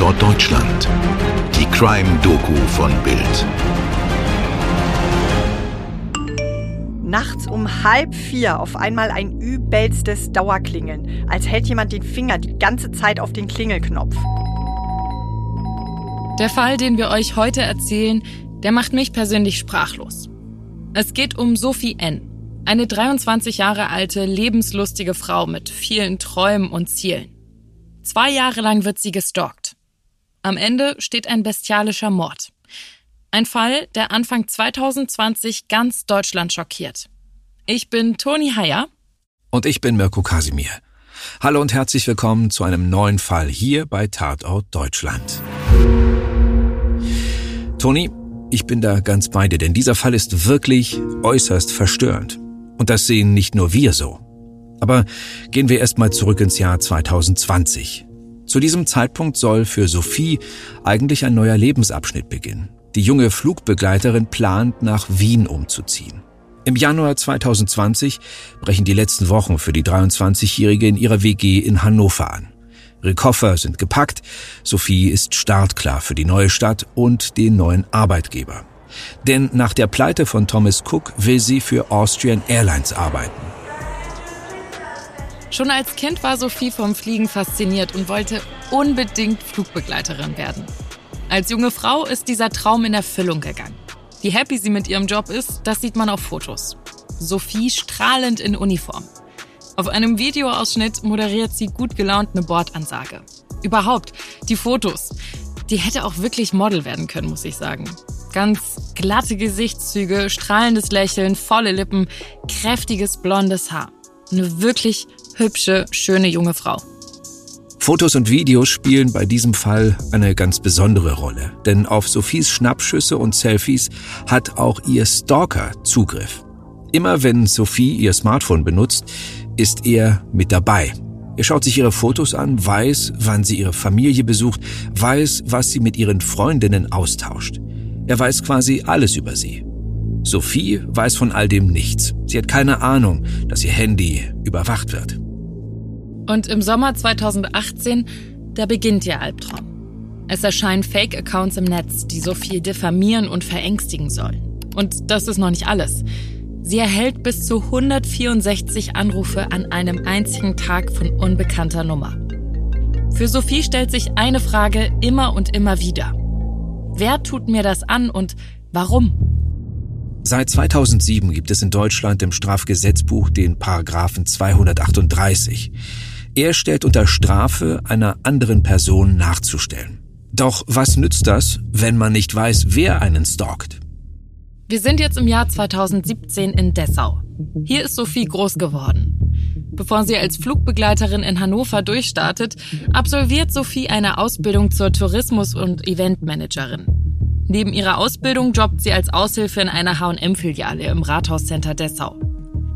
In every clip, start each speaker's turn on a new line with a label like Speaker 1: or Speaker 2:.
Speaker 1: Tatort Deutschland. Die Crime-Doku von Bild.
Speaker 2: Nachts um halb vier auf einmal ein übelstes Dauerklingeln, als hält jemand den Finger die ganze Zeit auf den Klingelknopf.
Speaker 3: Der Fall, den wir euch heute erzählen, der macht mich persönlich sprachlos. Es geht um Sophie N., eine 23 Jahre alte, lebenslustige Frau mit vielen Träumen und Zielen. Zwei Jahre lang wird sie gestalkt. Am Ende steht ein bestialischer Mord. Ein Fall, der Anfang 2020 ganz Deutschland schockiert. Ich bin Toni Heyer.
Speaker 4: Und ich bin Mirko Kasimir. Hallo und herzlich willkommen zu einem neuen Fall hier bei Tatort Deutschland. Toni, ich bin da ganz bei dir, denn dieser Fall ist wirklich äußerst verstörend. Und das sehen nicht nur wir so. Aber gehen wir erstmal zurück ins Jahr 2020. Zu diesem Zeitpunkt soll für Sophie eigentlich ein neuer Lebensabschnitt beginnen. Die junge Flugbegleiterin plant, nach Wien umzuziehen. Im Januar 2020 brechen die letzten Wochen für die 23-Jährige in ihrer WG in Hannover an. Ihre Koffer sind gepackt, Sophie ist startklar für die neue Stadt und den neuen Arbeitgeber. Denn nach der Pleite von Thomas Cook will sie für Austrian Airlines arbeiten.
Speaker 3: Schon als Kind war Sophie vom Fliegen fasziniert und wollte unbedingt Flugbegleiterin werden. Als junge Frau ist dieser Traum in Erfüllung gegangen. Wie happy sie mit ihrem Job ist, das sieht man auf Fotos. Sophie strahlend in Uniform. Auf einem Videoausschnitt moderiert sie gut gelaunt eine Bordansage. Überhaupt, die Fotos. Die hätte auch wirklich Model werden können, muss ich sagen. Ganz glatte Gesichtszüge, strahlendes Lächeln, volle Lippen, kräftiges blondes Haar. Eine wirklich hübsche, schöne junge Frau.
Speaker 4: Fotos und Videos spielen bei diesem Fall eine ganz besondere Rolle, denn auf Sophies Schnappschüsse und Selfies hat auch ihr Stalker Zugriff. Immer wenn Sophie ihr Smartphone benutzt, ist er mit dabei. Er schaut sich ihre Fotos an, weiß, wann sie ihre Familie besucht, weiß, was sie mit ihren Freundinnen austauscht. Er weiß quasi alles über sie. Sophie weiß von all dem nichts. Sie hat keine Ahnung, dass ihr Handy überwacht wird.
Speaker 3: Und im Sommer 2018, da beginnt ihr Albtraum. Es erscheinen Fake-Accounts im Netz, die Sophie diffamieren und verängstigen sollen. Und das ist noch nicht alles. Sie erhält bis zu 164 Anrufe an einem einzigen Tag von unbekannter Nummer. Für Sophie stellt sich eine Frage immer und immer wieder. Wer tut mir das an und warum?
Speaker 4: Seit 2007 gibt es in Deutschland im Strafgesetzbuch den Paragraphen 238. Er stellt unter Strafe, einer anderen Person nachzustellen. Doch was nützt das, wenn man nicht weiß, wer einen stalkt?
Speaker 3: Wir sind jetzt im Jahr 2017 in Dessau. Hier ist Sophie groß geworden. Bevor sie als Flugbegleiterin in Hannover durchstartet, absolviert Sophie eine Ausbildung zur Tourismus- und Eventmanagerin. Neben ihrer Ausbildung jobbt sie als Aushilfe in einer H&M-Filiale im Rathauscenter Dessau.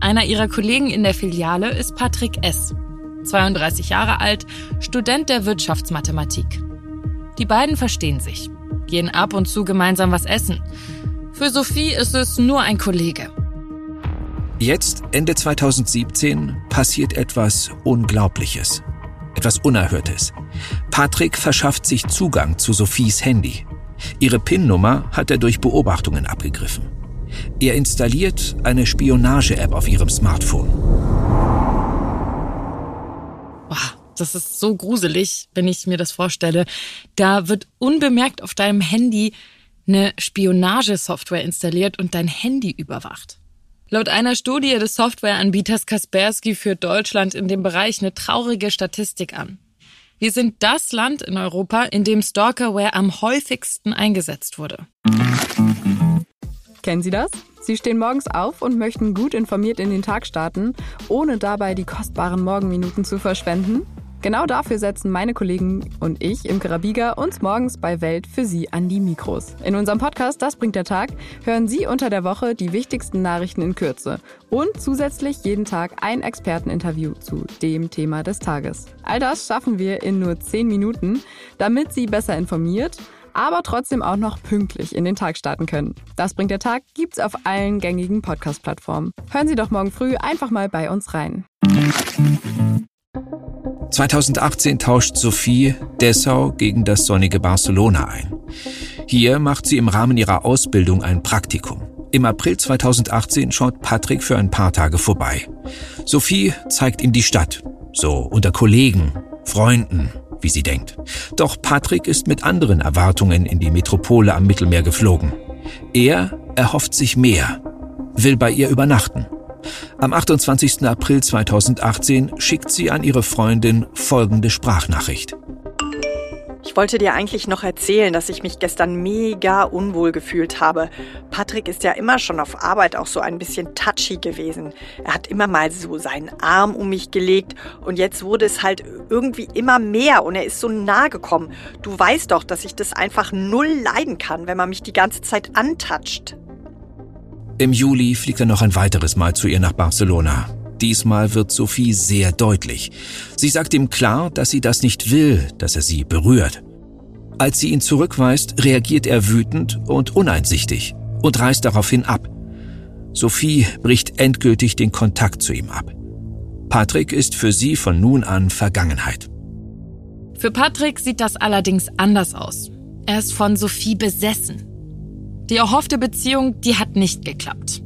Speaker 3: Einer ihrer Kollegen in der Filiale ist Patrick S., 32 Jahre alt, Student der Wirtschaftsmathematik. Die beiden verstehen sich, gehen ab und zu gemeinsam was essen. Für Sophie ist es nur ein Kollege.
Speaker 4: Jetzt, Ende 2017, passiert etwas Unglaubliches. Etwas Unerhörtes. Patrick verschafft sich Zugang zu Sophies Handy. Ihre PIN-Nummer hat er durch Beobachtungen abgegriffen. Er installiert eine Spionage-App auf ihrem Smartphone.
Speaker 3: Das ist so gruselig, wenn ich mir das vorstelle. Da wird unbemerkt auf deinem Handy eine Spionagesoftware installiert und dein Handy überwacht. Laut einer Studie des Softwareanbieters Kaspersky führt Deutschland in dem Bereich eine traurige Statistik an. Wir sind das Land in Europa, in dem Stalkerware am häufigsten eingesetzt wurde.
Speaker 5: Kennen Sie das? Sie stehen morgens auf und möchten gut informiert in den Tag starten, ohne dabei die kostbaren Morgenminuten zu verschwenden? Genau dafür setzen meine Kollegen und ich im Karabiga uns morgens bei Welt für Sie an die Mikros. In unserem Podcast Das bringt der Tag hören Sie unter der Woche die wichtigsten Nachrichten in Kürze und zusätzlich jeden Tag ein Experteninterview zu dem Thema des Tages. All das schaffen wir in nur 10 Minuten, damit Sie besser informiert aber trotzdem auch noch pünktlich in den Tag starten können. Das bringt der Tag gibt's auf allen gängigen Podcast-Plattformen. Hören Sie doch morgen früh einfach mal bei uns rein.
Speaker 4: 2018 tauscht Sophie Dessau gegen das sonnige Barcelona ein. Hier macht sie im Rahmen ihrer Ausbildung ein Praktikum. Im April 2018 schaut Patrick für ein paar Tage vorbei. Sophie zeigt ihm die Stadt, so unter Kollegen, Freunden, wie sie denkt. Doch Patrick ist mit anderen Erwartungen in die Metropole am Mittelmeer geflogen. Er erhofft sich mehr, will bei ihr übernachten. Am 28. April 2018 schickt sie an ihre Freundin folgende Sprachnachricht.
Speaker 2: Ich wollte dir eigentlich noch erzählen, dass ich mich gestern mega unwohl gefühlt habe. Patrick ist ja immer schon auf Arbeit auch so ein bisschen touchy gewesen. Er hat immer mal so seinen Arm um mich gelegt und jetzt wurde es halt irgendwie immer mehr und er ist so nah gekommen. Du weißt doch, dass ich das einfach null leiden kann, wenn man mich die ganze Zeit antatscht.
Speaker 4: Im Juli fliegt er noch ein weiteres Mal zu ihr nach Barcelona. Diesmal wird Sophie sehr deutlich. Sie sagt ihm klar, dass sie das nicht will, dass er sie berührt. Als sie ihn zurückweist, reagiert er wütend und uneinsichtig und reißt daraufhin ab. Sophie bricht endgültig den Kontakt zu ihm ab. Patrick ist für sie von nun an Vergangenheit.
Speaker 3: Für Patrick sieht das allerdings anders aus. Er ist von Sophie besessen. Die erhoffte Beziehung, die hat nicht geklappt.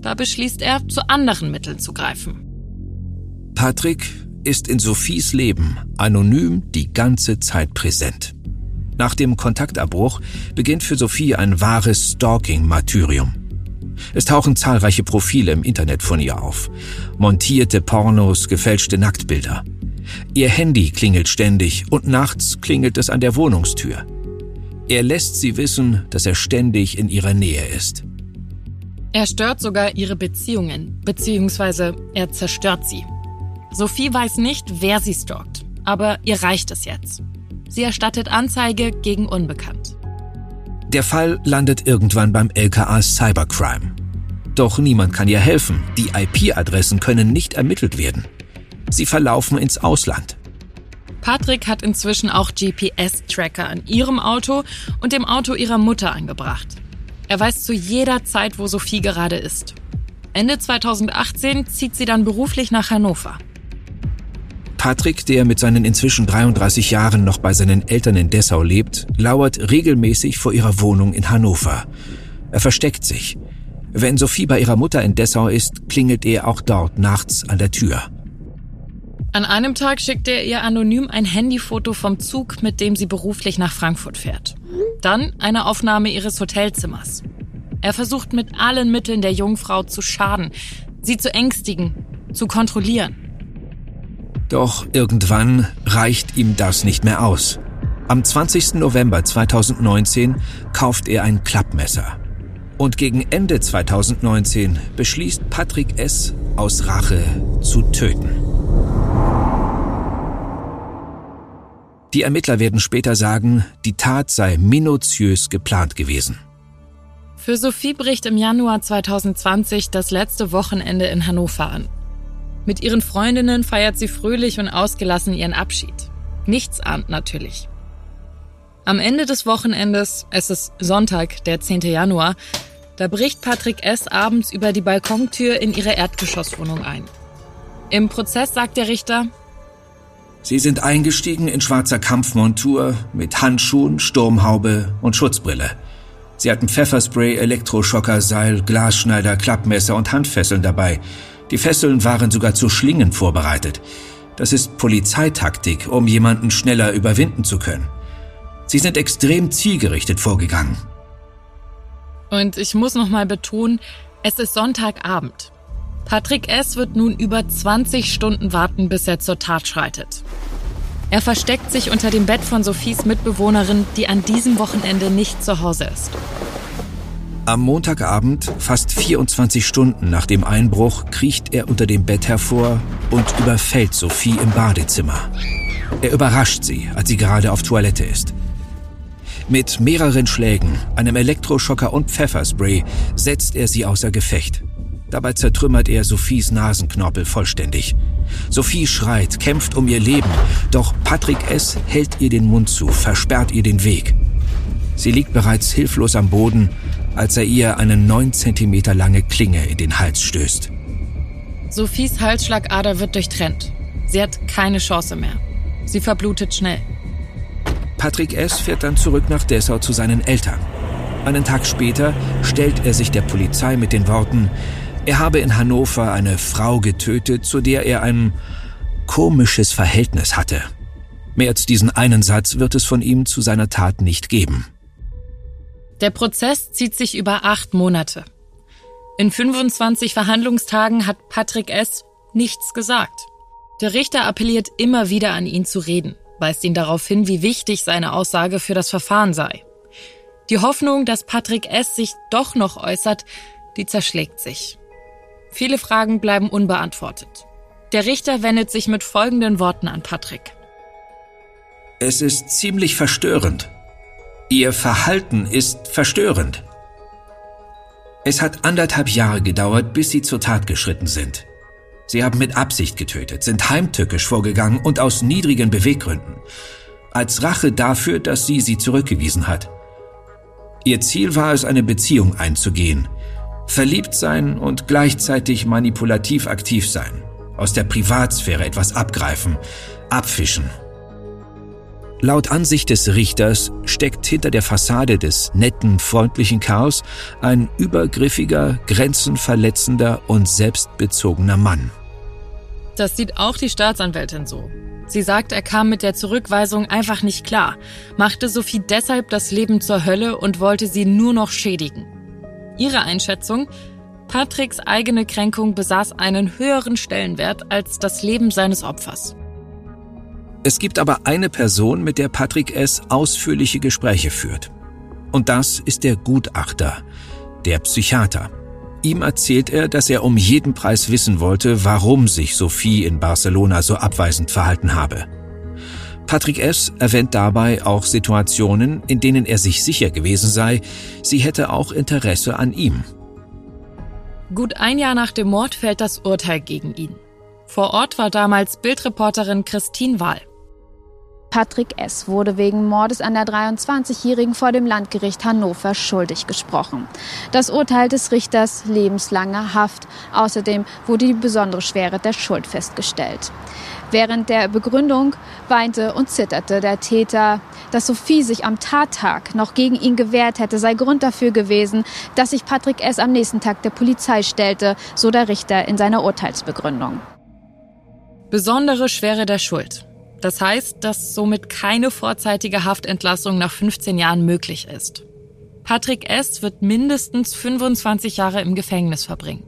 Speaker 3: Da beschließt er, zu anderen Mitteln zu greifen.
Speaker 4: Patrick ist in Sophies Leben anonym die ganze Zeit präsent. Nach dem Kontaktabbruch beginnt für Sophie ein wahres Stalking-Martyrium. Es tauchen zahlreiche Profile im Internet von ihr auf. Montierte Pornos, gefälschte Nacktbilder. Ihr Handy klingelt ständig und nachts klingelt es an der Wohnungstür. Er lässt sie wissen, dass er ständig in ihrer Nähe ist.
Speaker 3: Er stört sogar ihre Beziehungen, beziehungsweise er zerstört sie. Sophie weiß nicht, wer sie stalkt, aber ihr reicht es jetzt. Sie erstattet Anzeige gegen Unbekannt.
Speaker 4: Der Fall landet irgendwann beim LKA Cybercrime. Doch niemand kann ihr helfen. Die IP-Adressen können nicht ermittelt werden. Sie verlaufen ins Ausland.
Speaker 3: Patrick hat inzwischen auch GPS-Tracker an ihrem Auto und dem Auto ihrer Mutter angebracht. Er weiß zu jeder Zeit, wo Sophie gerade ist. Ende 2018 zieht sie dann beruflich nach Hannover.
Speaker 4: Patrick, der mit seinen inzwischen 33 Jahren noch bei seinen Eltern in Dessau lebt, lauert regelmäßig vor ihrer Wohnung in Hannover. Er versteckt sich. Wenn Sophie bei ihrer Mutter in Dessau ist, klingelt er auch dort nachts an der Tür.
Speaker 3: An einem Tag schickt er ihr anonym ein Handyfoto vom Zug, mit dem sie beruflich nach Frankfurt fährt. Dann eine Aufnahme ihres Hotelzimmers. Er versucht mit allen Mitteln der Jungfrau zu schaden, sie zu ängstigen, zu kontrollieren.
Speaker 4: Doch irgendwann reicht ihm das nicht mehr aus. Am 20. November 2019 kauft er ein Klappmesser. Und gegen Ende 2019 beschließt Patrick S. aus Rache zu töten. Die Ermittler werden später sagen, die Tat sei minutiös geplant gewesen.
Speaker 3: Für Sophie bricht im Januar 2020 das letzte Wochenende in Hannover an. Mit ihren Freundinnen feiert sie fröhlich und ausgelassen ihren Abschied. Nichts ahnt natürlich. Am Ende des Wochenendes, es ist Sonntag, der 10. Januar, da bricht Patrick S. abends über die Balkontür in ihre Erdgeschosswohnung ein. Im Prozess sagt der Richter,
Speaker 4: Sie sind eingestiegen in schwarzer Kampfmontur mit Handschuhen, Sturmhaube und Schutzbrille. Sie hatten Pfefferspray, Elektroschocker, Seil, Glasschneider, Klappmesser und Handfesseln dabei. Die Fesseln waren sogar zu Schlingen vorbereitet. Das ist Polizeitaktik, um jemanden schneller überwinden zu können. Sie sind extrem zielgerichtet vorgegangen.
Speaker 3: Und ich muss noch mal betonen, es ist Sonntagabend. Patrick S. wird nun über 20 Stunden warten, bis er zur Tat schreitet. Er versteckt sich unter dem Bett von Sophies Mitbewohnerin, die an diesem Wochenende nicht zu Hause ist.
Speaker 4: Am Montagabend, fast 24 Stunden nach dem Einbruch, kriecht er unter dem Bett hervor und überfällt Sophie im Badezimmer. Er überrascht sie, als sie gerade auf Toilette ist. Mit mehreren Schlägen, einem Elektroschocker und Pfefferspray setzt er sie außer Gefecht. Dabei zertrümmert er Sophies Nasenknorpel vollständig. Sophie schreit, kämpft um ihr Leben, doch Patrick S. hält ihr den Mund zu, versperrt ihr den Weg. Sie liegt bereits hilflos am Boden, als er ihr eine neun Zentimeter lange Klinge in den Hals stößt.
Speaker 3: Sophies Halsschlagader wird durchtrennt. Sie hat keine Chance mehr. Sie verblutet schnell.
Speaker 4: Patrick S. fährt dann zurück nach Dessau zu seinen Eltern. Einen Tag später stellt er sich der Polizei mit den Worten, er habe in Hannover eine Frau getötet, zu der er ein komisches Verhältnis hatte. Mehr als diesen einen Satz wird es von ihm zu seiner Tat nicht geben.
Speaker 3: Der Prozess zieht sich über acht Monate. In 25 Verhandlungstagen hat Patrick S. nichts gesagt. Der Richter appelliert immer wieder an ihn zu reden, weist ihn darauf hin, wie wichtig seine Aussage für das Verfahren sei. Die Hoffnung, dass Patrick S. sich doch noch äußert, die zerschlägt sich. Viele Fragen bleiben unbeantwortet. Der Richter wendet sich mit folgenden Worten an Patrick.
Speaker 4: Es ist ziemlich verstörend. Ihr Verhalten ist verstörend. Es hat anderthalb Jahre gedauert, bis Sie zur Tat geschritten sind. Sie haben mit Absicht getötet, sind heimtückisch vorgegangen und aus niedrigen Beweggründen. Als Rache dafür, dass sie sie zurückgewiesen hat. Ihr Ziel war es, eine Beziehung einzugehen, Verliebt sein und gleichzeitig manipulativ aktiv sein. Aus der Privatsphäre etwas abgreifen, abfischen. Laut Ansicht des Richters steckt hinter der Fassade des netten, freundlichen Chaos ein übergriffiger, grenzenverletzender und selbstbezogener Mann.
Speaker 3: Das sieht auch die Staatsanwältin so. Sie sagt, er kam mit der Zurückweisung einfach nicht klar, machte Sophie deshalb das Leben zur Hölle und wollte sie nur noch schädigen. Ihre Einschätzung? Patricks eigene Kränkung besaß einen höheren Stellenwert als das Leben seines Opfers.
Speaker 4: Es gibt aber eine Person, mit der Patrick S. ausführliche Gespräche führt. Und das ist der Gutachter, der Psychiater. Ihm erzählt er, dass er um jeden Preis wissen wollte, warum sich Sophie in Barcelona so abweisend verhalten habe. Patrick S. erwähnt dabei auch Situationen, in denen er sich sicher gewesen sei, sie hätte auch Interesse an ihm.
Speaker 3: Gut ein Jahr nach dem Mord fällt das Urteil gegen ihn. Vor Ort war damals Bildreporterin Christine Wahl.
Speaker 6: Patrick S. wurde wegen Mordes an der 23-Jährigen vor dem Landgericht Hannover schuldig gesprochen. Das Urteil des Richters lebenslange Haft. Außerdem wurde die besondere Schwere der Schuld festgestellt. Während der Begründung weinte und zitterte der Täter. Dass Sophie sich am Tattag noch gegen ihn gewehrt hätte, sei Grund dafür gewesen, dass sich Patrick S. am nächsten Tag der Polizei stellte, so der Richter in seiner Urteilsbegründung.
Speaker 3: Besondere Schwere der Schuld. Das heißt, dass somit keine vorzeitige Haftentlassung nach 15 Jahren möglich ist. Patrick S. wird mindestens 25 Jahre im Gefängnis verbringen.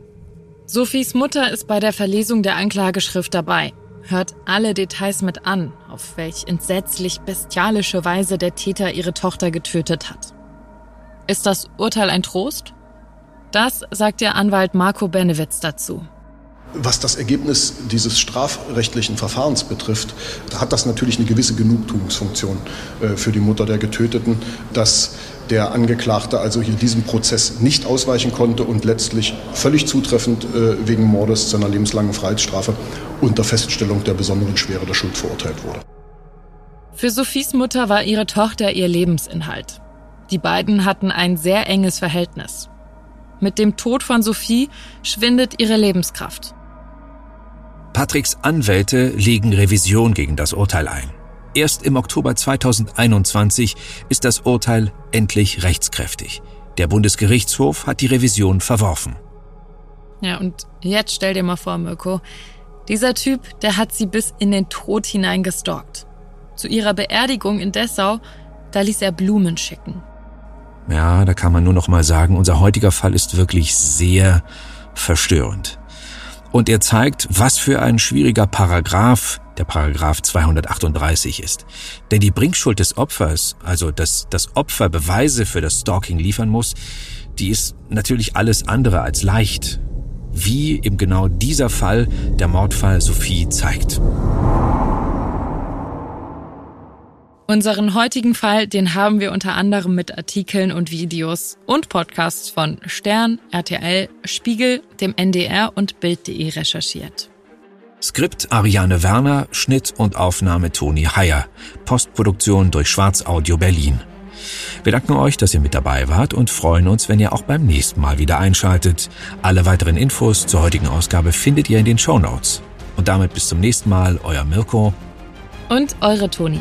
Speaker 3: Sophies Mutter ist bei der Verlesung der Anklageschrift dabei hört alle Details mit an, auf welch entsetzlich bestialische Weise der Täter ihre Tochter getötet hat. Ist das Urteil ein Trost? Das sagt der Anwalt Marco Benewitz dazu.
Speaker 7: Was das Ergebnis dieses strafrechtlichen Verfahrens betrifft, hat das natürlich eine gewisse Genugtuungsfunktion äh, für die Mutter der Getöteten, dass der Angeklagte also hier diesem Prozess nicht ausweichen konnte und letztlich völlig zutreffend äh, wegen Mordes zu einer lebenslangen Freiheitsstrafe unter Feststellung der besonderen Schwere der Schuld verurteilt wurde.
Speaker 3: Für Sophies Mutter war ihre Tochter ihr Lebensinhalt. Die beiden hatten ein sehr enges Verhältnis. Mit dem Tod von Sophie schwindet ihre Lebenskraft.
Speaker 4: Patricks Anwälte legen Revision gegen das Urteil ein. Erst im Oktober 2021 ist das Urteil endlich rechtskräftig. Der Bundesgerichtshof hat die Revision verworfen.
Speaker 3: Ja, und jetzt stell dir mal vor, Mirko, dieser Typ, der hat sie bis in den Tod hinein gestalkt. Zu ihrer Beerdigung in Dessau, da ließ er Blumen schicken.
Speaker 4: Ja, da kann man nur noch mal sagen, unser heutiger Fall ist wirklich sehr verstörend. Und er zeigt, was für ein schwieriger Paragraph der Paragraph 238 ist. Denn die Bringschuld des Opfers, also dass das Opfer Beweise für das Stalking liefern muss, die ist natürlich alles andere als leicht. Wie eben genau dieser Fall, der Mordfall Sophie, zeigt.
Speaker 3: Unseren heutigen Fall, den haben wir unter anderem mit Artikeln und Videos und Podcasts von Stern, RTL, Spiegel, dem NDR und Bild.de recherchiert.
Speaker 4: Skript Ariane Werner, Schnitt und Aufnahme Toni Heyer, Postproduktion durch Schwarz Audio Berlin. Wir danken euch, dass ihr mit dabei wart und freuen uns, wenn ihr auch beim nächsten Mal wieder einschaltet. Alle weiteren Infos zur heutigen Ausgabe findet ihr in den Show Notes. Und damit bis zum nächsten Mal, euer Mirko
Speaker 3: und eure Toni.